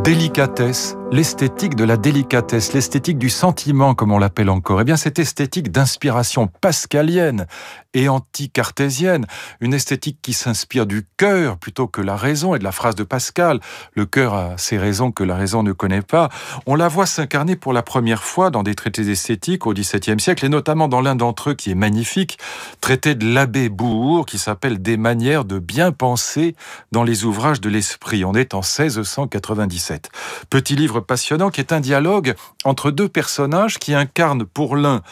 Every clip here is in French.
Délicatesse, l'esthétique de la délicatesse, l'esthétique du sentiment, comme on l'appelle encore. Eh bien, cette esthétique d'inspiration pascalienne et anti-cartésienne, une esthétique qui s'inspire du cœur plutôt que la raison et de la phrase de Pascal. Le cœur a ses raisons que la raison ne connaît pas. On la voit s'incarner pour la première fois dans des traités esthétiques au XVIIe siècle et notamment dans l'un d'entre eux qui est magnifique, traité de l'abbé Bourg qui s'appelle Des manières de bien penser dans les ouvrages de l'esprit. On est en 1697. Petit livre passionnant qui est un dialogue entre deux personnages qui incarnent pour l'un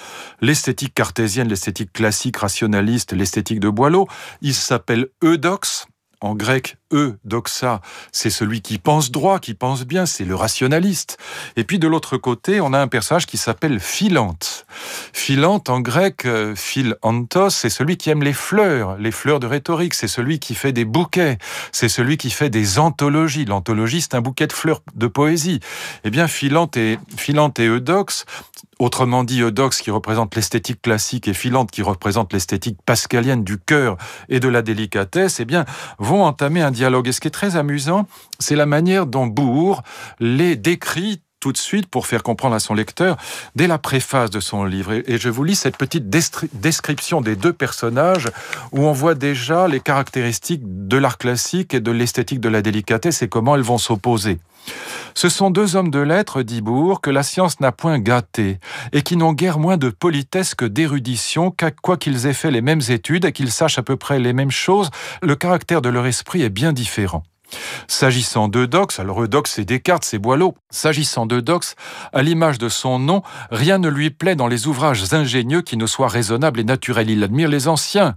l'esthétique cartésienne, l'esthétique classique, rationaliste, l'esthétique de Boileau. Il s'appelle Eudox, en grec, E, doxa, c'est celui qui pense droit, qui pense bien, c'est le rationaliste. Et puis de l'autre côté, on a un personnage qui s'appelle Philante. Philante, en grec, euh, philantos, c'est celui qui aime les fleurs, les fleurs de rhétorique, c'est celui qui fait des bouquets, c'est celui qui fait des anthologies. L'anthologie, c'est un bouquet de fleurs de poésie. Eh bien, Philante et, Philante et Eudox, autrement dit Eudox qui représente l'esthétique classique et Philante qui représente l'esthétique pascalienne du cœur et de la délicatesse, eh bien, vont entamer un dialogue. Et ce qui est très amusant, c'est la manière dont Bourg les décrit tout de suite pour faire comprendre à son lecteur dès la préface de son livre. Et je vous lis cette petite description des deux personnages où on voit déjà les caractéristiques de l'art classique et de l'esthétique de la délicatesse et comment elles vont s'opposer. Ce sont deux hommes de lettres, dit Bourg, que la science n'a point gâtés, et qui n'ont guère moins de politesse que d'érudition, quoiqu'ils aient fait les mêmes études et qu'ils sachent à peu près les mêmes choses, le caractère de leur esprit est bien différent. S'agissant d'Eudox, alors Eudox c'est Descartes, c'est Boileau, s'agissant d'Eudox, à l'image de son nom, rien ne lui plaît dans les ouvrages ingénieux qui ne soient raisonnables et naturels. Il admire les anciens.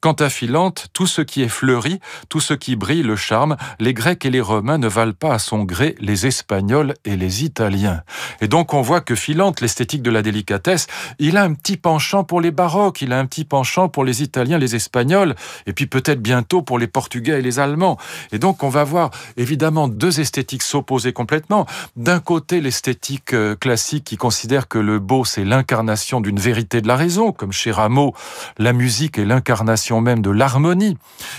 Quant à Philante, tout ce qui est fleuri, tout ce qui brille le charme, les Grecs et les Romains ne valent pas à son gré les Espagnols et les Italiens. Et donc on voit que Philante, l'esthétique de la délicatesse, il a un petit penchant pour les baroques, il a un petit penchant pour les Italiens, les Espagnols, et puis peut-être bientôt pour les Portugais et les Allemands. Et donc on va voir évidemment deux esthétiques s'opposer complètement. D'un côté, l'esthétique euh, classique qui considère que le beau, c'est l'incarnation d'une vérité de la raison, comme chez Rameau, la musique est l'incarnation même de l'harmonie.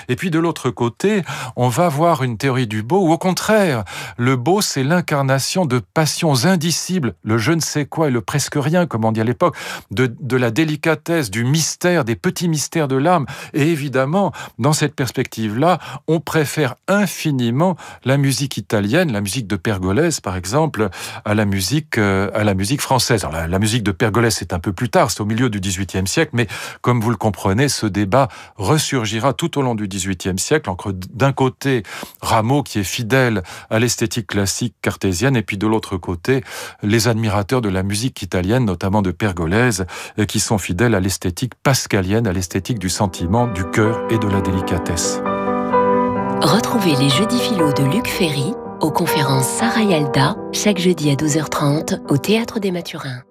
Et puis de l'autre côté, on va voir une théorie du beau où au contraire, le beau, c'est l'incarnation de passions indicibles, le je ne sais quoi et le presque rien, comme on dit à l'époque, de, de la délicatesse, du mystère, des petits mystères de l'âme. Et évidemment, dans cette perspective-là, on préfère infiniment infiniment la musique italienne, la musique de Pergolèse par exemple, à la musique euh, à la musique française. La, musique de Pergolèse c'est un peu plus tard, c'est au milieu du XVIIIe siècle, mais comme vous le comprenez, ce débat ressurgira tout au long du XVIIIe siècle entre d'un côté Rameau qui est fidèle à l'esthétique classique cartésienne et puis de l'autre côté les admirateurs de la musique italienne, notamment de Pergolèse, euh, qui sont fidèles à l'esthétique pascalienne, à l'esthétique du sentiment, du cœur et de la délicatesse. Retrouvez les jeudis philo de Luc Ferry aux conférences Sarah Yalda chaque jeudi à 12h30 au Théâtre des Mathurins.